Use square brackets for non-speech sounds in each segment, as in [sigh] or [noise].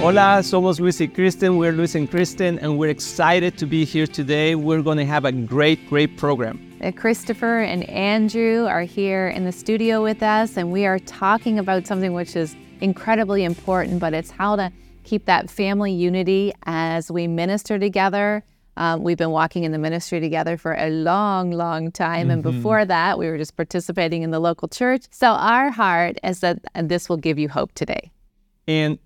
Hola, somos Luis y Kristen. We're Luis and Kristen, and we're excited to be here today. We're going to have a great, great program. Uh, Christopher and Andrew are here in the studio with us, and we are talking about something which is incredibly important, but it's how to keep that family unity as we minister together. Um, we've been walking in the ministry together for a long, long time. And before that, we were just participating in the local church. So, our heart is that this will give you hope today. And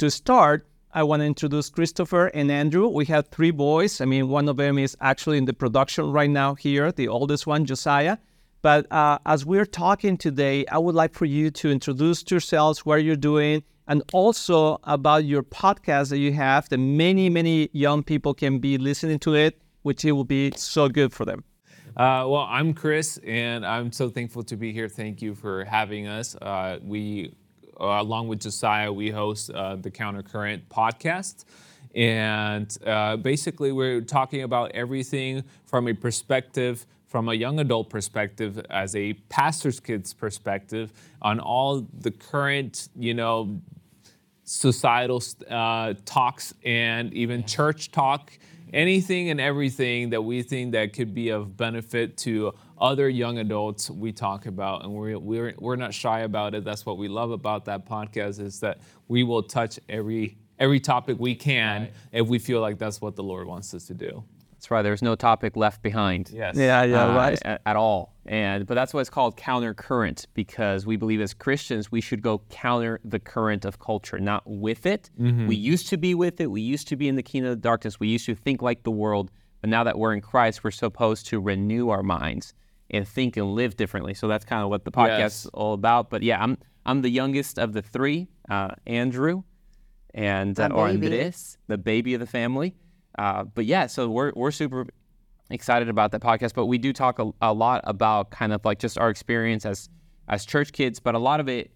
to start, I want to introduce Christopher and Andrew. We have three boys. I mean, one of them is actually in the production right now here, the oldest one, Josiah. But uh, as we're talking today, I would like for you to introduce yourselves, what you're doing, and also about your podcast that you have that many, many young people can be listening to it, which it will be so good for them. Uh, well, I'm Chris, and I'm so thankful to be here. Thank you for having us. Uh, we, along with Josiah, we host uh, the Countercurrent podcast. And uh, basically, we're talking about everything from a perspective, from a young adult perspective, as a pastor's kid's perspective, on all the current, you know, societal uh, talks and even church talk, anything and everything that we think that could be of benefit to other young adults we talk about and we're, we're, we're not shy about it that's what we love about that podcast is that we will touch every every topic we can if we feel like that's what the lord wants us to do That's right. There's no topic left behind. yes Yeah, yeah, uh, right. a- At, all. And but that's why it's called counter current because we believe as Christians we should go counter the current of culture, not with it. We used to be with it. We used to be in the kingdom of darkness. We used to think like the world. But now that we're in Christ, we're supposed to renew our minds and think and live differently. So that's kind of what the podcast Yes. is all about. But yeah, I'm I'm the youngest of the three, uh, Andrew, and The uh, or. Andres, the baby of the family. Uh, but yeah, so we're we're super excited about that podcast. But we do talk a, a lot about kind of like just our experience as as church kids. But a lot of it,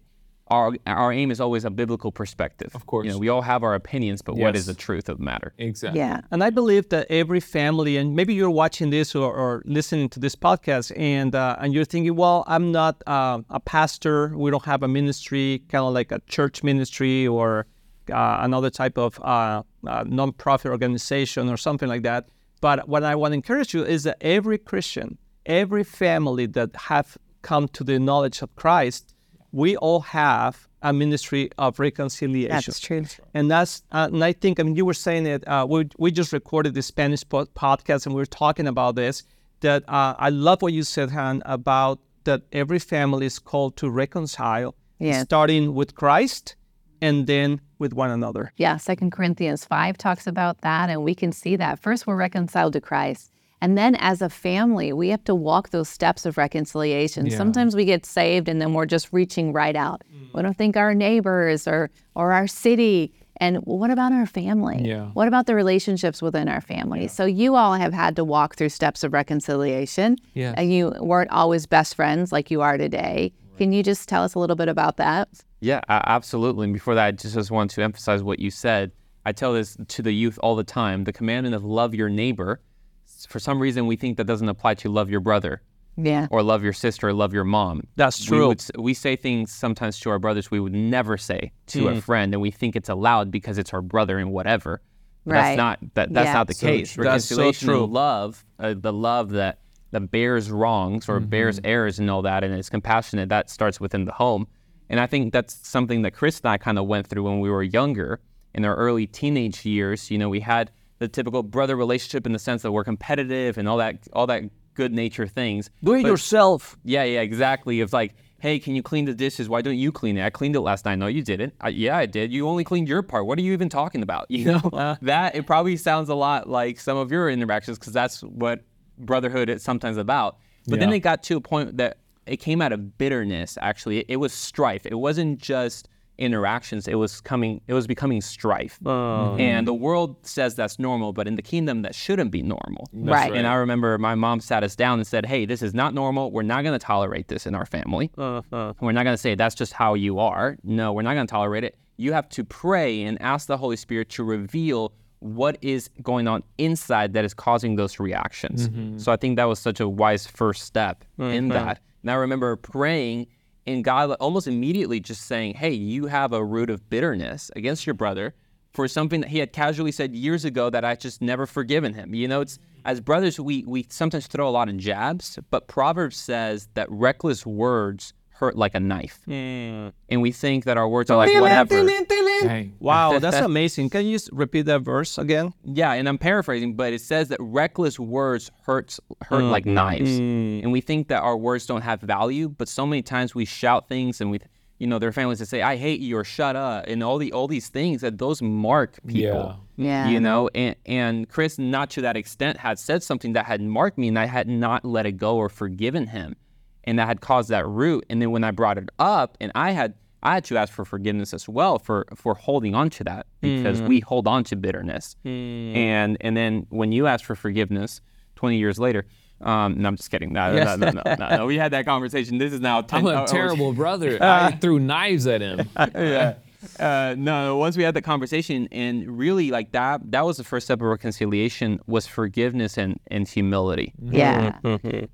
our our aim is always a biblical perspective. Of course. you know, we all have our opinions, but what is the truth of the matter? exactly Yeah. And I believe that every family, and maybe you're watching this or, or listening to this podcast, and uh, and you're thinking, well, I'm not uh, a pastor. We don't have a ministry, kind of like a church ministry or uh, another type of uh, uh, nonprofit organization or something like that. But what I want to encourage you is that every Christian, every family that have come to the knowledge of Christ, we all have a ministry of reconciliation. That's true. And that's, uh, and I think, I mean, you were saying it. Uh, we we just recorded the Spanish po- podcast, and we were talking about this. That uh, I love what you said, Han, about that every family is called to reconcile, Yes. starting with Christ, and then with one another. Yeah, Second Corinthians 5 talks about that, and we can see that. First, we're reconciled to Christ. And then as a family, we have to walk those steps of reconciliation. Sometimes we get saved and then we're just reaching right out. Mm. We don't think our neighbors or or our city. And what about our family? Yeah. What about the relationships within our family? So you all have had to walk through steps of reconciliation. Yes. And you weren't always best friends like you are today. Can you just tell us a little bit about that? Yeah, absolutely. And before that, I just, just want to emphasize what you said. I tell this to the youth all the time. The commandment of love your neighbor. For some reason, we think that doesn't apply to love your brother Yeah. or love your sister or love your mom. That's We, true. would, we say things sometimes to our brothers we would never say to a friend, and we think it's allowed because it's our brother and whatever. But Right. That's not that, that's Yeah. not the So case. true. That's so Reconciliation true. love, uh, the love that that bears wrongs or bears errors and all that, and is compassionate. That starts within the home, and I think that's something that Chris and I kind of went through when we were younger, in our early teenage years. You know, we had the typical brother relationship in the sense that we're competitive and all that all that good nature things. Do it But- yourself. yeah, yeah, exactly. It's like, hey, can you clean the dishes? Why don't you clean it? I cleaned it last night. No, you didn't. I, yeah, I did. You only cleaned your part. What are you even talking about? [laughs] You know, uh-huh. that it probably sounds a lot like some of your interactions because that's what brotherhood is sometimes about. But then it got to a point that it came out of bitterness. Actually, it, it was strife. It wasn't just interactions. It was coming. It was becoming strife. And the world says that's normal, but in the kingdom, that shouldn't be normal. Right. And I remember my mom sat us down and said, "Hey, this is not normal. We're not going to tolerate this in our family. Uh-huh. We're not going to say that's just how you are. No, we're not going to tolerate it. You have to pray and ask the Holy Spirit to reveal what is going on inside that is causing those reactions. So I think that was such a wise first step in that. And I remember praying and God almost immediately just saying, "Hey, you have a root of bitterness against your brother." for something that he had casually said years ago that I just never forgiven him. You know, it's as brothers we we sometimes throw a lot of jabs, but Proverbs says that reckless words hurt like a knife, Hmm. and we think that our words are like whatever. Dang. Wow, that's amazing. Can you just repeat that verse again? Yeah, and I'm paraphrasing, but it says that reckless words hurts hurt Mm. like knives, and we think that our words don't have value. But so many times we shout things, and we, you know, there are families that say "I hate you" or "Shut up," and all the all these things that those mark people. Yeah. Yeah. You know, and and Chris, not to that extent, had said something that had marked me, and I had not let it go or forgiven him, and that had caused that root. And then when I brought it up, and I had I had to ask for forgiveness as well for for holding on to that because we hold on to bitterness. And and then when you ask for forgiveness, twenty years later. Um, no, I'm just kidding. No, no, no, no, no, no. We had that conversation. This is now. 10, I'm oh, a oh, terrible brother. [laughs] I threw knives at him. [laughs] yeah. Uh, no, once we had the conversation, and really like that, that was the first step of reconciliation was forgiveness and, and humility. Yeah.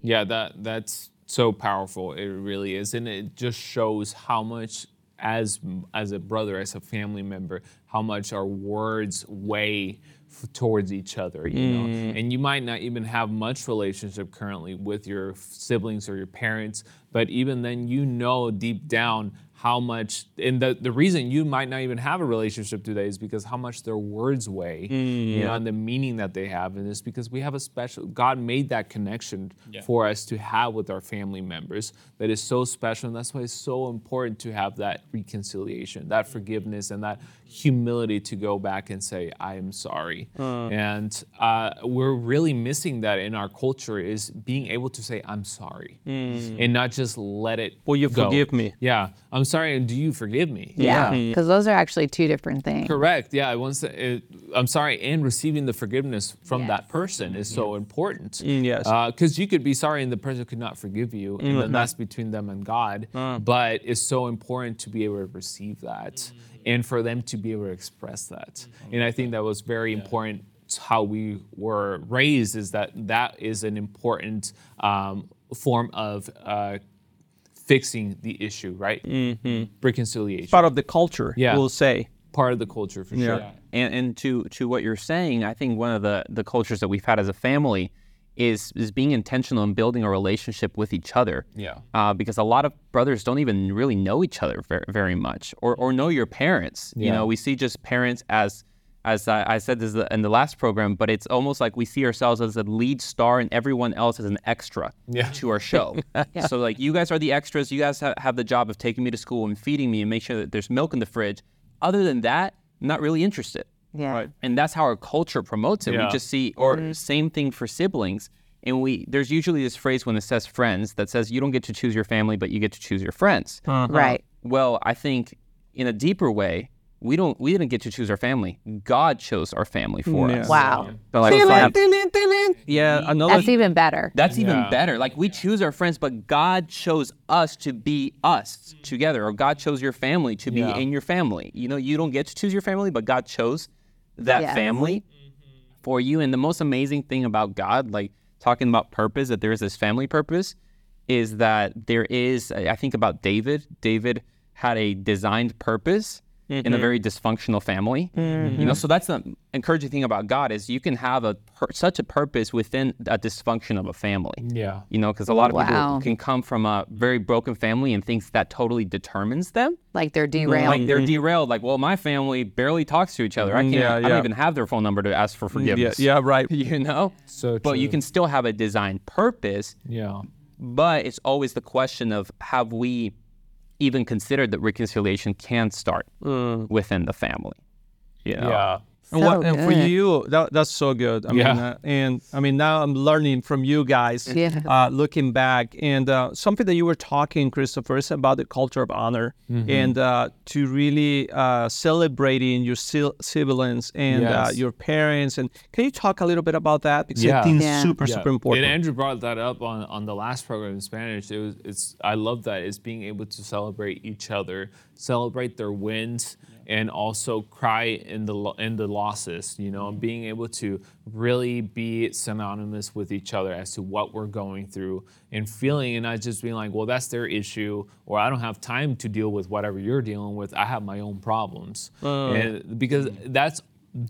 Yeah, that that's so powerful. It really is, and it just shows how much, as as a brother, as a family member, how much our words weigh f- towards each other. You know, mm. and you might not even have much relationship currently with your siblings or your parents, but even then, you know deep down how much and the, the reason you might not even have a relationship today is because how much their words weigh you mm-hmm. know and the meaning that they have and it's because we have a special god made that connection for us to have with our family members that is so special and that's why it's so important to have that reconciliation that forgiveness and that humility to go back and say i am sorry. Uh. And uh, we're really missing that in our culture is being able to say i'm sorry mm. and not just let it Will you go. forgive me? Yeah, I'm sorry, and do you forgive me? Yeah. Because those are actually two different things. Correct. Yeah, once it, I'm sorry, and receiving the forgiveness from Yes. that person is so important. Mm, yes. Because you could be sorry and the person could not forgive you, and then that's between them and God. But it's so important to be able to receive that and for them to be able to express that. And I think that was very important. How we were raised is that that is an important um, form of uh, fixing the issue, right? Mm-hmm. Reconciliation. Part of the culture, Yeah. we'll say. part of the culture for sure. And, and to, to what you're saying, I think one of the, the cultures that we've had as a family is, is being intentional in building a relationship with each other. Yeah. Uh, because a lot of brothers don't even really know each other very, very much or, or know your parents. You know, we see just parents as, as I, I said this in the last program, but it's almost like we see ourselves as a lead star and everyone else as an extra Yeah. to our show. [laughs] So, like, you guys are the extras. You guys ha- have the job of taking me to school and feeding me and make sure that there's milk in the fridge. Other than that, not really interested. Yeah. And that's how our culture promotes it. Yeah. We just see, or mm-hmm. same thing for siblings. And we there's usually this phrase when it says friends that says you don't get to choose your family, but you get to choose your friends. Uh-huh. Right. Well, I think in a deeper way, we don't we didn't get to choose our family. God chose our family for Yeah. us. Wow. So, like, like- Yeah, another That's even better. that's even Yeah. better. Like we choose our friends, but God chose us to be us together, or God chose your family to be Yeah. in your family. You know, you don't get to choose your family, but God chose that Yes. family mm-hmm. for you. And the most amazing thing about God, like talking about purpose, that there is this family purpose, is that there is. I think about David. David had a designed purpose in a mm-hmm. very dysfunctional family. Mm-hmm. You know, so that's the encouraging thing about God is you can have a such a purpose within a dysfunction of a family. Yeah. You know, because a lot of Wow. people can come from a very broken family and thinks that totally determines them. Like they're mm-hmm. derailed. Like they're derailed. Like, well, my family barely talks to each other. I mm, can't. Yeah, I don't even have their phone number to ask for mm, forgiveness. yeah, yeah right. [laughs] You know. So But you can still have a designed purpose. Yeah. But it's always the question of have we even considered that reconciliation can start mm. within the family? You know? Yeah. And, what, So and for you, that, that's so good. I mean, Yeah. uh, and I mean, now I'm learning from you guys, Yeah. uh, looking back, and uh, something that you were talking, Christopher, is about the culture of honor Mm-hmm. and uh, to really uh, celebrating your sil- siblings and uh, Yes. your parents. And can you talk a little bit about that? Because I Yeah. think Yeah. it's super, Yeah. super important. And Andrew brought that up on, on the last program in Spanish. It was it's I love that. It's being able to celebrate each other, celebrate their wins, and also cry in the in the losses. You know, mm-hmm. being able to really be synonymous with each other as to what we're going through and feeling, and not just being like, well, that's their issue, or I don't have time to deal with whatever you're dealing with. I have my own problems, uh. and because mm-hmm. that's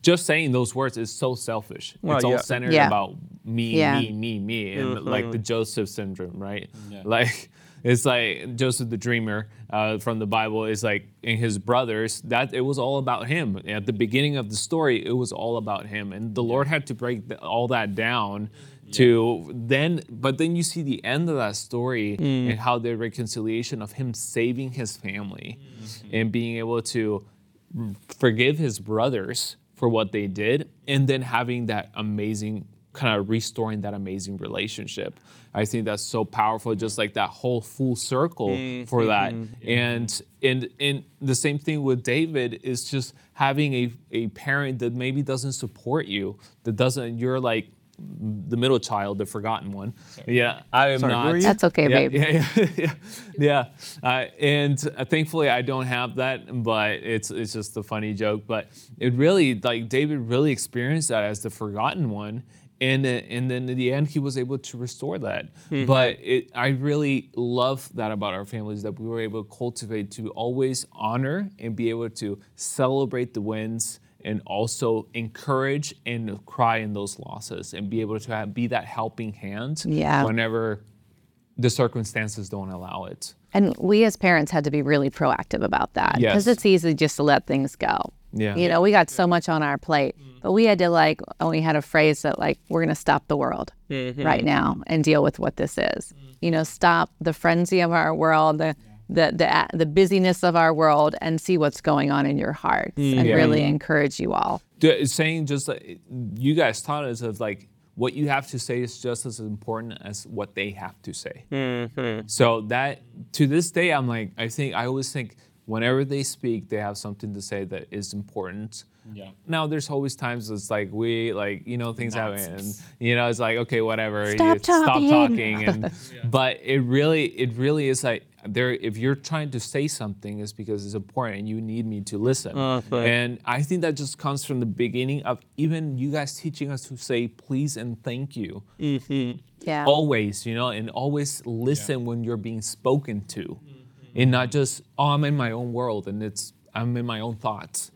just saying those words is so selfish. Well, it's all yeah. centered Yeah. about me, Yeah. me, me, me, and like the mm-hmm. Joseph syndrome, right? Like it's like Joseph the dreamer uh, from the Bible is like in his brothers that it was all about him. At the beginning of the story, it was all about him, and the Lord had to break the, all that down. To then, but then you see the end of that story and how the reconciliation of him saving his family and being able to forgive his brothers for what they did and then having that amazing kind of restoring that amazing relationship i think that's so powerful just like that whole full circle for that and and and the same thing with david is just having a, a parent that maybe doesn't support you that doesn't you're like the middle child the forgotten one yeah i am Sorry, not? That's okay, yeah, babe. Yeah, yeah, [laughs] yeah. yeah. Uh, and uh, thankfully, I don't have that, but it's it's just a funny joke. But it really, like David, really experienced that as the forgotten one, and uh, and then in the end, he was able to restore that. But it, I really love that about our families that we were able to cultivate to always honor and be able to celebrate the wins and also encourage and cry in those losses and be able to have, be that helping hand Yeah. whenever the circumstances don't allow it. And we as parents had to be really proactive about that because Yes. it's easy just to let things go. Yeah. You know, we got so much on our plate, but we had to like, and we had a phrase that like, we're going to stop the world mm-hmm. right now and deal with what this is. Mm. You know, stop the frenzy of our world, the, the, the, the busyness of our world and see what's going on in your hearts mm, and Yeah. really encourage you all. D- It's saying just like you guys taught us of like what you have to say is just as important as what they have to say. Mm-hmm. So that to this day, I'm like, I think I always think whenever they speak, they have something to say that is important. Yeah. Now there's always times it's like we like you know things happen and you know it's like okay whatever Stop you stop talking. talking [laughs] and but it really it really is like there if you're trying to say something it's because it's important and you need me to listen Okay. and I think that just comes from the beginning of even you guys teaching us to say please and thank you mm-hmm. Yeah. always, you know, and always listen when you're being spoken to, and not just oh I'm in my own world and it's I'm in my own thoughts.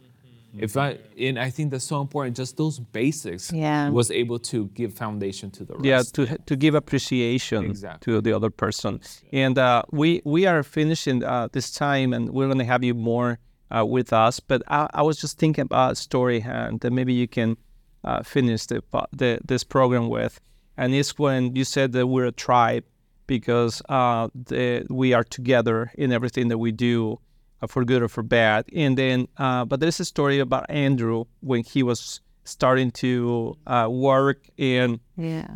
If I and I think that's so important. Just those basics Yeah. was able to give foundation to the rest. yeah to to give appreciation Exactly. to the other person and uh, we we are finishing uh, this time and we're going to have you more uh, with us but I, I was just thinking about a story and that maybe you can uh, finish the, po- the this program with and it's when you said that we're a tribe because uh, the, we are together in everything that we do uh, for good or for bad and then uh, but there's a story about andrew when he was starting to uh, work and Yeah.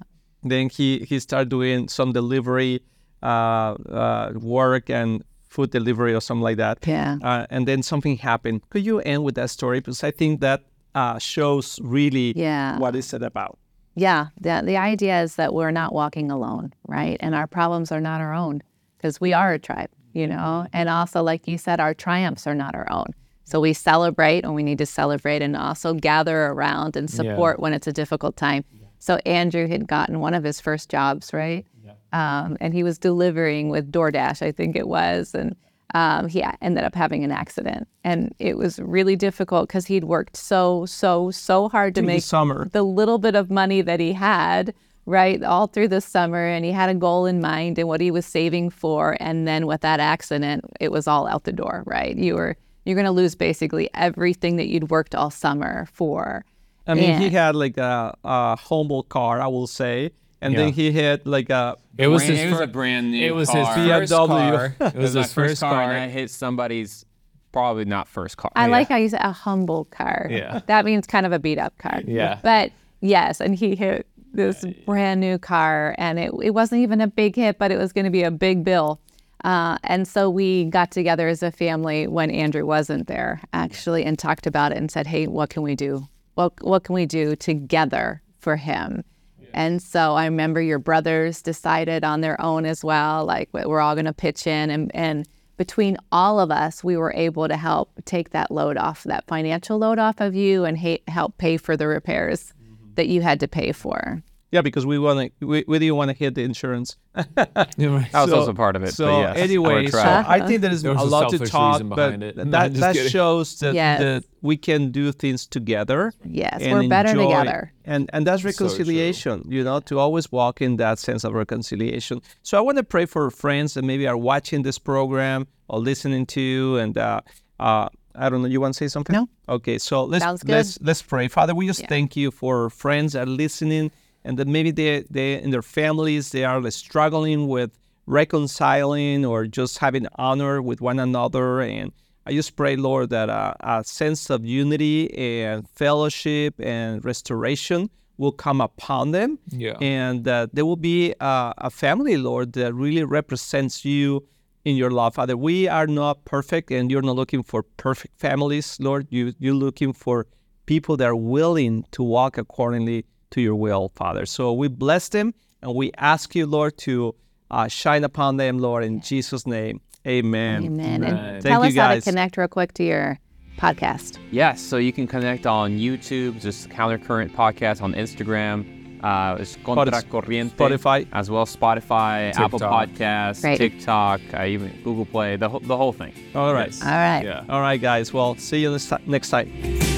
then he he started doing some delivery uh, uh, work and food delivery or something like that. Yeah. Uh, and then something happened. Could you end with that story? Because I think that uh, shows really Yeah. what is it about. Yeah, the, the idea is that we're not walking alone, right? And our problems are not our own because we are a tribe, you know? And also, like you said, our triumphs are not our own. So we celebrate when we need to celebrate and also gather around and support when it's a difficult time. So Andrew had gotten one of his first jobs, right? Um, and he was delivering with DoorDash, I think it was. And um, he ended up having an accident. And it was really difficult because he'd worked so, so, so hard to Through the make summer. the little bit of money that he had, right, all through the summer. And he had a goal in mind and what he was saving for. And then with that accident, it was all out the door, right? You were, you're going to lose basically everything that you'd worked all summer for. I mean, he had like a, a humble car, I will say, and then he hit like a It was Brand- his it was a brand new It was car. his first BMW. car. It It was was his first car, car. and I hit somebody's probably not first car. I Yeah. like how you said a humble car. Yeah. That means kind of a beat up car. Yeah. But yes, and he hit this brand new car and it, it wasn't even a big hit, but it was going to be a big bill. Uh, and so we got together as a family when Andrew wasn't there actually and talked about it and said, hey, what can we do? What, what can we do together for him? And so I remember your brothers decided on their own as well, like we're all going to pitch in and, and between all of us, we were able to help take that load off, that financial load off of you, and ha- help pay for the repairs mm-hmm. that you had to pay for. Yeah, because we want to. We, we didn't want to hit the insurance. [laughs] That was also part of it. So but yes, anyway, so. I think there is There a a lot to talk, reason but it. That [laughs] I'm that kidding. shows that, Yes. that we can do things together. Yes, and we're better enjoy- together. And and that's true. reconciliation. you know, to always walk in that sense of reconciliation. So I want to pray for friends that maybe are watching this program or listening to, and uh, uh, I don't know. You want to say something? No. Okay, so let's let's let's pray. Father, we just Yeah. thank you for friends that are listening, and that maybe they they in their families they are like, struggling with reconciling or just having honor with one another. And I just pray, Lord, that uh, a sense of unity and fellowship and restoration will come upon them. Yeah. And that there will be uh, a family, Lord, that really represents you in your love, Father. We are not perfect, and you're not looking for perfect families, Lord. You, you're looking for people that are willing to walk accordingly to your will, Father. So we bless them, and we ask you, Lord, to uh, shine upon them, Lord, in Jesus' name. Amen. Amen. Right. And Thank tell you, us how to guys. connect real quick to your podcast. Yes, so you can connect on YouTube, just Countercurrent Podcast on Instagram. Uh, it's Contracorriente. Spotify. As well, Spotify, Apple TikTok. Podcasts, Great. TikTok, uh, even Google Play, the, whole- the whole thing. All right. Yes. All right. Yeah. All right, guys. Well, see you next ti- next time.